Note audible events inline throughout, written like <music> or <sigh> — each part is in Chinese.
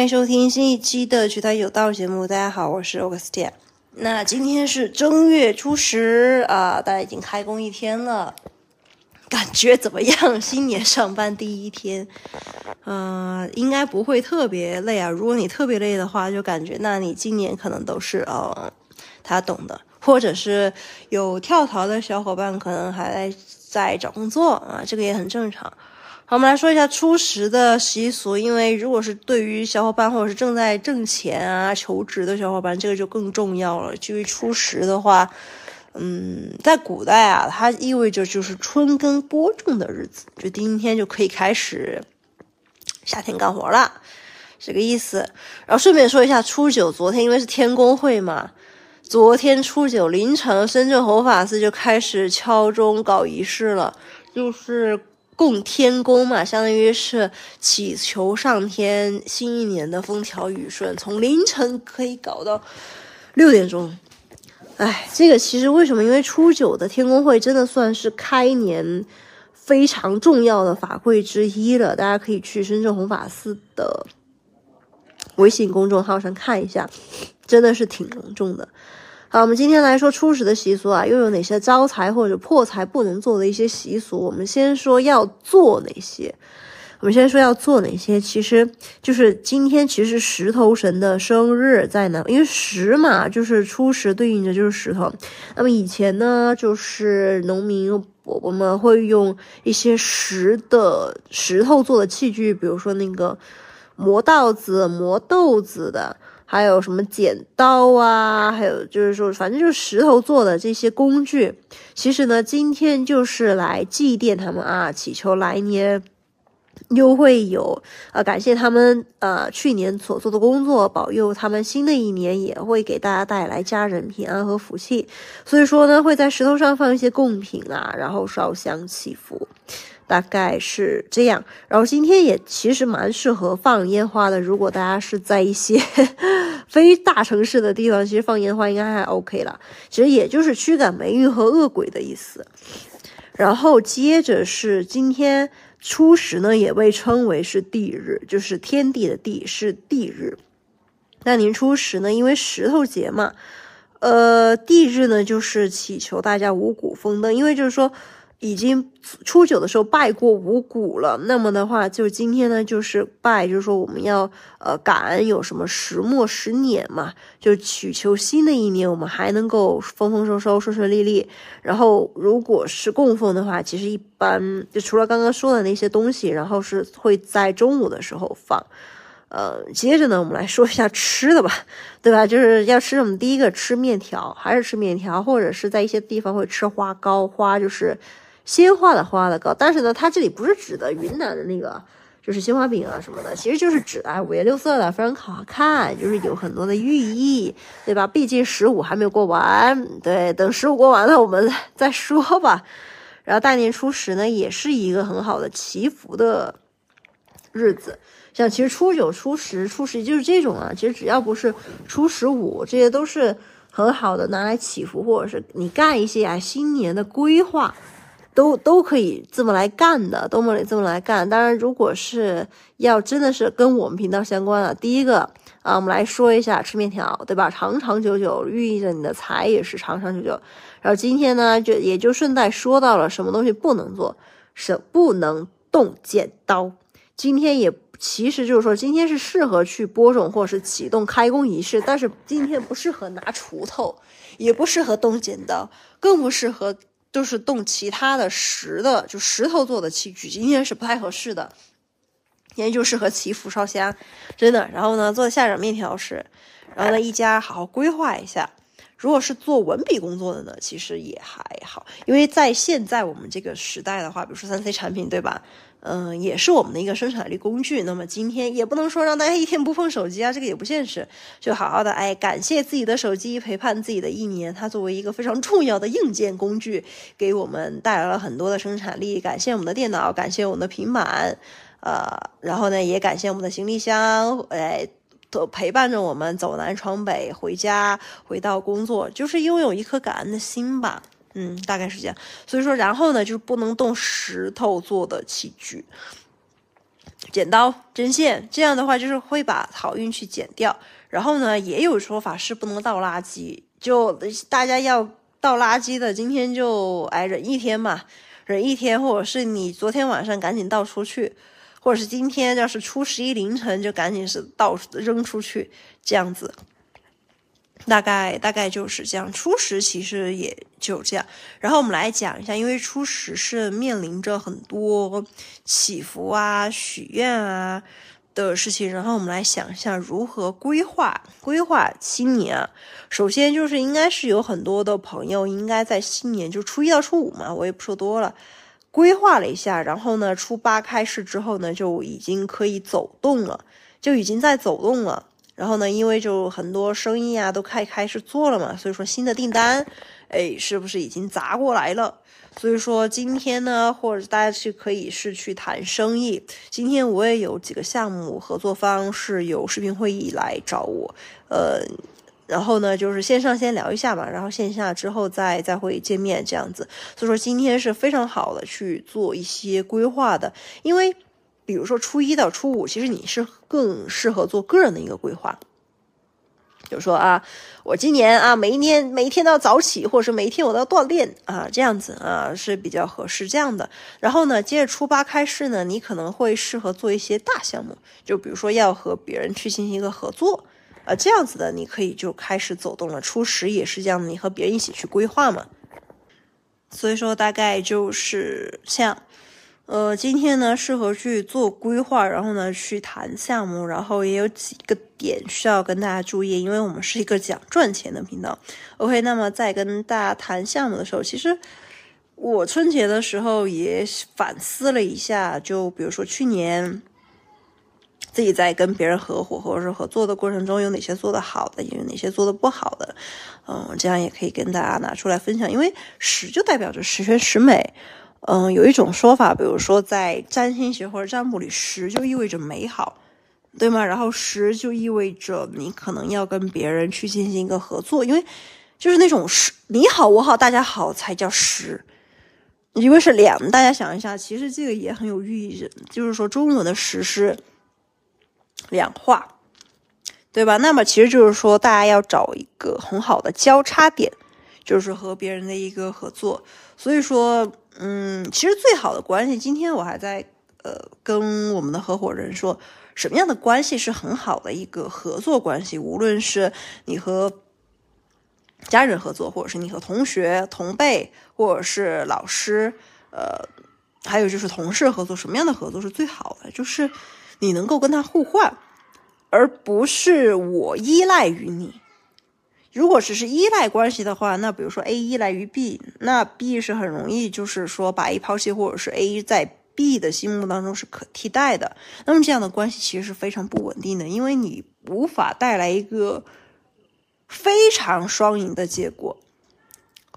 欢迎收听新一期的《曲台有道》节目。大家好，我是 Augustia。那今天是正月初十啊，大家已经开工一天了，感觉怎么样？新年上班第一天，嗯，应该不会特别累啊。如果你特别累的话，就感觉那你今年可能都是呃，他懂的，或者是有跳槽的小伙伴，可能还在找工作啊，这个也很正常。好，我们来说一下初十的习俗。因为如果是对于小伙伴或者是正在挣钱啊、求职的小伙伴，这个就更重要了。至于初十的话，嗯，在古代啊，它意味着就是春耕播种的日子，就第一天就可以开始夏天干活了，这个意思。然后顺便说一下，初九昨天因为是天公会嘛，昨天初九凌晨，深圳弘法寺就开始敲钟搞仪式了，就是。供天公嘛，相当于是祈求上天新一年的风调雨顺，从凌晨可以搞到六点钟。哎，这个其实为什么？因为初九的天公会真的算是开年非常重要的法会之一了，大家可以去深圳弘法寺的微信公众号上看一下，真的是挺隆重的。好，我们今天来说初十的习俗啊，又有哪些招财或者破财不能做的一些习俗？我们先说要做哪些。我们先说要做哪些，其实就是今天其实石头神的生日在哪？因为石嘛，就是初十对应着就是石头。那么以前呢，就是农民伯伯们会用一些石的石头做的器具，比如说那个磨稻子、磨豆子的。还有什么剪刀啊？还有就是说，反正就是石头做的这些工具。其实呢，今天就是来祭奠他们啊，祈求来年又会有呃，感谢他们呃去年所做的工作，保佑他们新的一年也会给大家带来家人平安和福气。所以说呢，会在石头上放一些贡品啊，然后烧香祈福。大概是这样，然后今天也其实蛮适合放烟花的。如果大家是在一些 <laughs> 非大城市的地方，其实放烟花应该还 OK 了。其实也就是驱赶霉运和恶鬼的意思。然后接着是今天初十呢，也被称为是地日，就是天地的地是地日。那年初十呢，因为石头节嘛，呃，地日呢就是祈求大家五谷丰登，因为就是说。已经初九的时候拜过五谷了，那么的话，就今天呢，就是拜，就是说我们要呃感恩有什么石磨石碾嘛，就祈求新的一年我们还能够丰丰收收、顺顺利利。然后如果是供奉的话，其实一般就除了刚刚说的那些东西，然后是会在中午的时候放。呃，接着呢，我们来说一下吃的吧，<laughs> 对吧？就是要吃什么？第一个吃面条，还是吃面条，或者是在一些地方会吃花糕，花就是。鲜花的花的糕，但是呢，它这里不是指的云南的那个，就是鲜花饼啊什么的，其实就是指哎五颜六色的，非常好看，就是有很多的寓意，对吧？毕竟十五还没有过完，对，等十五过完了我们再说吧。然后大年初十呢，也是一个很好的祈福的日子，像其实初九、初十、初十就是这种啊，其实只要不是初十五，这些都是很好的拿来祈福，或者是你干一些啊新年的规划。都都可以这么来干的，都可以这么来干。当然，如果是要真的是跟我们频道相关的，第一个啊，我们来说一下吃面条，对吧？长长久久，寓意着你的财也是长长久久。然后今天呢，就也就顺带说到了什么东西不能做，是不能动剪刀。今天也其实就是说，今天是适合去播种或者是启动开工仪式，但是今天不适合拿锄头，也不适合动剪刀，更不适合。都是动其他的石的，就石头做的器具，今天是不太合适的。今天就适合祈福烧香，真的。然后呢，做下整面条吃，然后呢，一家好好规划一下。如果是做文笔工作的呢，其实也还好，因为在现在我们这个时代的话，比如说三 C 产品，对吧？嗯，也是我们的一个生产力工具。那么今天也不能说让大家一天不碰手机啊，这个也不现实。就好好的哎，感谢自己的手机陪伴自己的一年，它作为一个非常重要的硬件工具，给我们带来了很多的生产力。感谢我们的电脑，感谢我们的平板，呃，然后呢，也感谢我们的行李箱，哎，都陪伴着我们走南闯北，回家，回到工作，就是拥有一颗感恩的心吧。嗯，大概是这样。所以说，然后呢，就是不能动石头做的器具。剪刀、针线，这样的话就是会把好运去剪掉。然后呢，也有说法是不能倒垃圾，就大家要倒垃圾的，今天就哎忍一天嘛，忍一天，或者是你昨天晚上赶紧倒出去，或者是今天要是初十一凌晨就赶紧是倒扔出去，这样子。大概大概就是这样，初十其实也就这样。然后我们来讲一下，因为初十是面临着很多祈福啊、许愿啊的事情，然后我们来想一下如何规划规划新年。首先就是应该是有很多的朋友应该在新年就初一到初五嘛，我也不说多了，规划了一下，然后呢，初八开市之后呢，就已经可以走动了，就已经在走动了。然后呢，因为就很多生意啊都开开始做了嘛，所以说新的订单，哎，是不是已经砸过来了？所以说今天呢，或者大家是可以是去谈生意。今天我也有几个项目合作方是有视频会议来找我，呃，然后呢就是线上先聊一下嘛，然后线下之后再再会见面这样子。所以说今天是非常好的去做一些规划的，因为。比如说初一到初五，其实你是更适合做个人的一个规划。就说啊，我今年啊，每一年每一天都要早起，或者是每一天我都要锻炼啊，这样子啊是比较合适这样的。然后呢，接着初八开市呢，你可能会适合做一些大项目，就比如说要和别人去进行一个合作啊，这样子的你可以就开始走动了。初十也是这样，你和别人一起去规划嘛。所以说大概就是像。呃，今天呢适合去做规划，然后呢去谈项目，然后也有几个点需要跟大家注意，因为我们是一个讲赚钱的频道。OK，那么在跟大家谈项目的时候，其实我春节的时候也反思了一下，就比如说去年自己在跟别人合伙或者是合作的过程中，有哪些做的好的，也有哪些做的不好的，嗯，这样也可以跟大家拿出来分享，因为十就代表着十全十美。嗯，有一种说法，比如说在占星学或者占卜里，十就意味着美好，对吗？然后十就意味着你可能要跟别人去进行一个合作，因为就是那种十你好我好大家好才叫十，因为是两。大家想一下，其实这个也很有寓意，就是说中文的十是两化，对吧？那么其实就是说大家要找一个很好的交叉点，就是和别人的一个合作，所以说。嗯，其实最好的关系，今天我还在呃跟我们的合伙人说，什么样的关系是很好的一个合作关系？无论是你和家人合作，或者是你和同学、同辈，或者是老师，呃，还有就是同事合作，什么样的合作是最好的？就是你能够跟他互换，而不是我依赖于你。如果只是依赖关系的话，那比如说 A 依赖于 B，那 B 是很容易就是说把 A 抛弃，或者是 A 在 B 的心目当中是可替代的。那么这样的关系其实是非常不稳定的，因为你无法带来一个非常双赢的结果。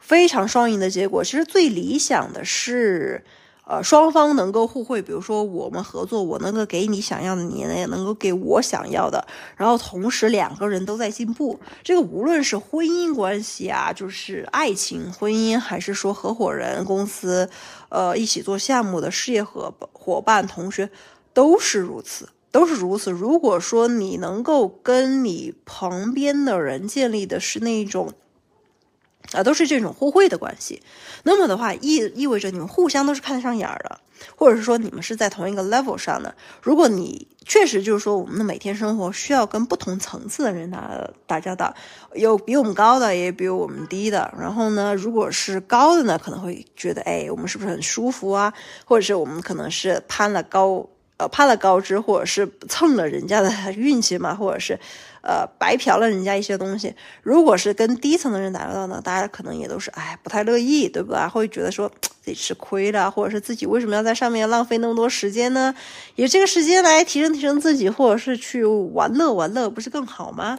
非常双赢的结果，其实最理想的是。呃，双方能够互惠，比如说我们合作，我能够给你想要的，你也能够给我想要的，然后同时两个人都在进步。这个无论是婚姻关系啊，就是爱情、婚姻，还是说合伙人、公司，呃，一起做项目的事业伙伙伴、同学，都是如此，都是如此。如果说你能够跟你旁边的人建立的是那种。啊，都是这种互惠的关系，那么的话意意味着你们互相都是看得上眼儿的，或者是说你们是在同一个 level 上的。如果你确实就是说我们的每天生活需要跟不同层次的人打打交道，有比我们高的，也比我们低的。然后呢，如果是高的呢，可能会觉得哎，我们是不是很舒服啊？或者是我们可能是攀了高呃攀了高枝，或者是蹭了人家的 <laughs> 运气嘛，或者是。呃，白嫖了人家一些东西。如果是跟低层的人打交道呢，大家可能也都是哎不太乐意，对吧？会觉得说 <tsk> 自己吃亏了，或者是自己为什么要在上面浪费那么多时间呢？以这个时间来提升提升自己，或者是去玩乐玩乐，不是更好吗？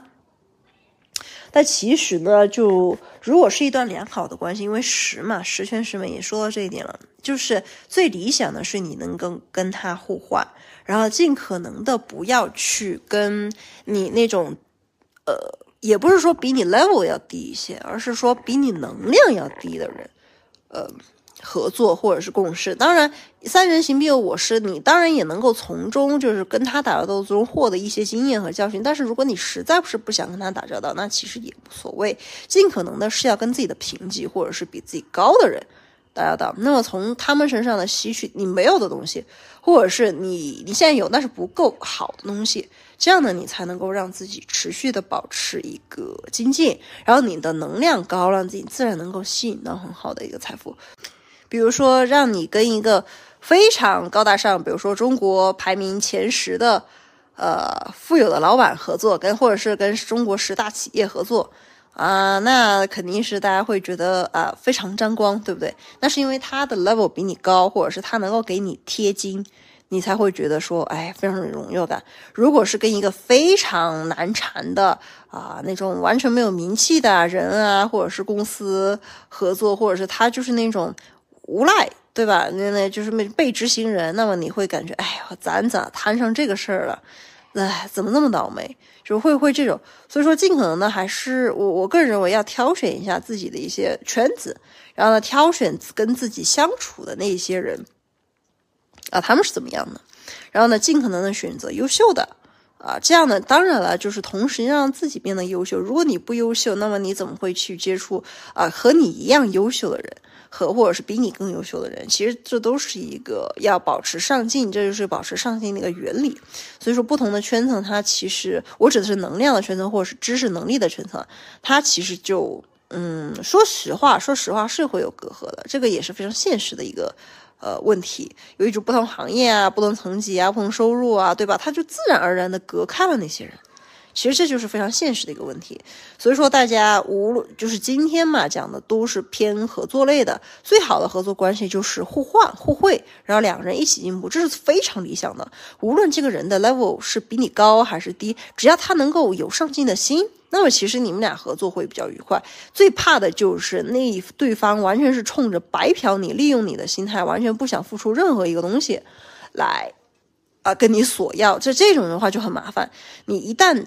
但其实呢，就如果是一段良好的关系，因为十嘛，十全十美也说到这一点了，就是最理想的是你能跟跟他互换。然后尽可能的不要去跟你那种，呃，也不是说比你 level 要低一些，而是说比你能量要低的人，呃，合作或者是共事。当然，三人行必有我师，你当然也能够从中就是跟他打交道中获得一些经验和教训。但是如果你实在是不想跟他打交道，那其实也无所谓，尽可能的是要跟自己的平级或者是比自己高的人。打交道，那么从他们身上的吸取你没有的东西，或者是你你现在有但是不够好的东西，这样呢，你才能够让自己持续的保持一个精进，然后你的能量高，让自己自然能够吸引到很好的一个财富。比如说，让你跟一个非常高大上，比如说中国排名前十的呃富有的老板合作，跟或者是跟中国十大企业合作。啊，那肯定是大家会觉得啊非常沾光，对不对？那是因为他的 level 比你高，或者是他能够给你贴金，你才会觉得说，哎，非常有荣耀感。如果是跟一个非常难缠的啊那种完全没有名气的人啊，或者是公司合作，或者是他就是那种无赖，对吧？那那就是被被执行人，那么你会感觉，哎呀，咱咋摊上这个事儿了？哎，怎么那么倒霉？就会会这种，所以说尽可能的还是我我个人认为要挑选一下自己的一些圈子，然后呢挑选跟自己相处的那些人，啊他们是怎么样的，然后呢尽可能的选择优秀的，啊这样呢当然了就是同时让自己变得优秀。如果你不优秀，那么你怎么会去接触啊和你一样优秀的人？和或者是比你更优秀的人，其实这都是一个要保持上进，这就是保持上进的一个原理。所以说，不同的圈层，它其实我指的是能量的圈层，或者是知识能力的圈层，它其实就嗯，说实话，说实话是会有隔阂的，这个也是非常现实的一个呃问题。有一种不同行业啊、不同层级啊、不同收入啊，对吧？他就自然而然的隔开了那些人。其实这就是非常现实的一个问题，所以说大家无论就是今天嘛讲的都是偏合作类的，最好的合作关系就是互换互惠，然后两个人一起进步，这是非常理想的。无论这个人的 level 是比你高还是低，只要他能够有上进的心，那么其实你们俩合作会比较愉快。最怕的就是那对方完全是冲着白嫖你、利用你的心态，完全不想付出任何一个东西来啊跟你索要，这这种的话就很麻烦。你一旦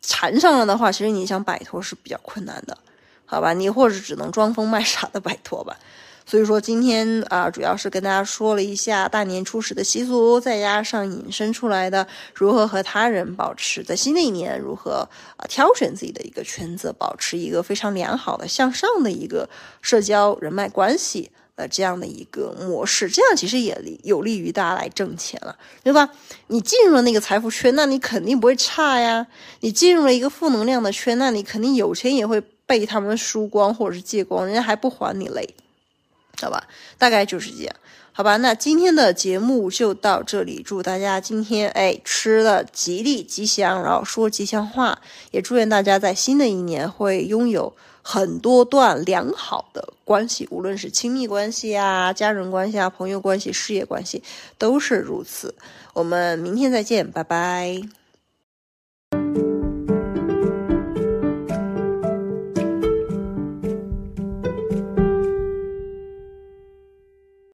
缠上了的话，其实你想摆脱是比较困难的，好吧？你或者只能装疯卖傻的摆脱吧。所以说今天啊，主要是跟大家说了一下大年初十的习俗，再加上引申出来的如何和他人保持在新的一年如何啊挑选自己的一个圈子，保持一个非常良好的向上的一个社交人脉关系。呃，这样的一个模式，这样其实也有利于大家来挣钱了，对吧？你进入了那个财富圈，那你肯定不会差呀。你进入了一个负能量的圈，那你肯定有钱也会被他们输光或者是借光，人家还不还你嘞，好吧？大概就是这样，好吧？那今天的节目就到这里，祝大家今天哎吃的吉利吉祥，然后说吉祥话，也祝愿大家在新的一年会拥有。很多段良好的关系，无论是亲密关系啊、家人关系啊、朋友关系、事业关系，都是如此。我们明天再见，拜拜。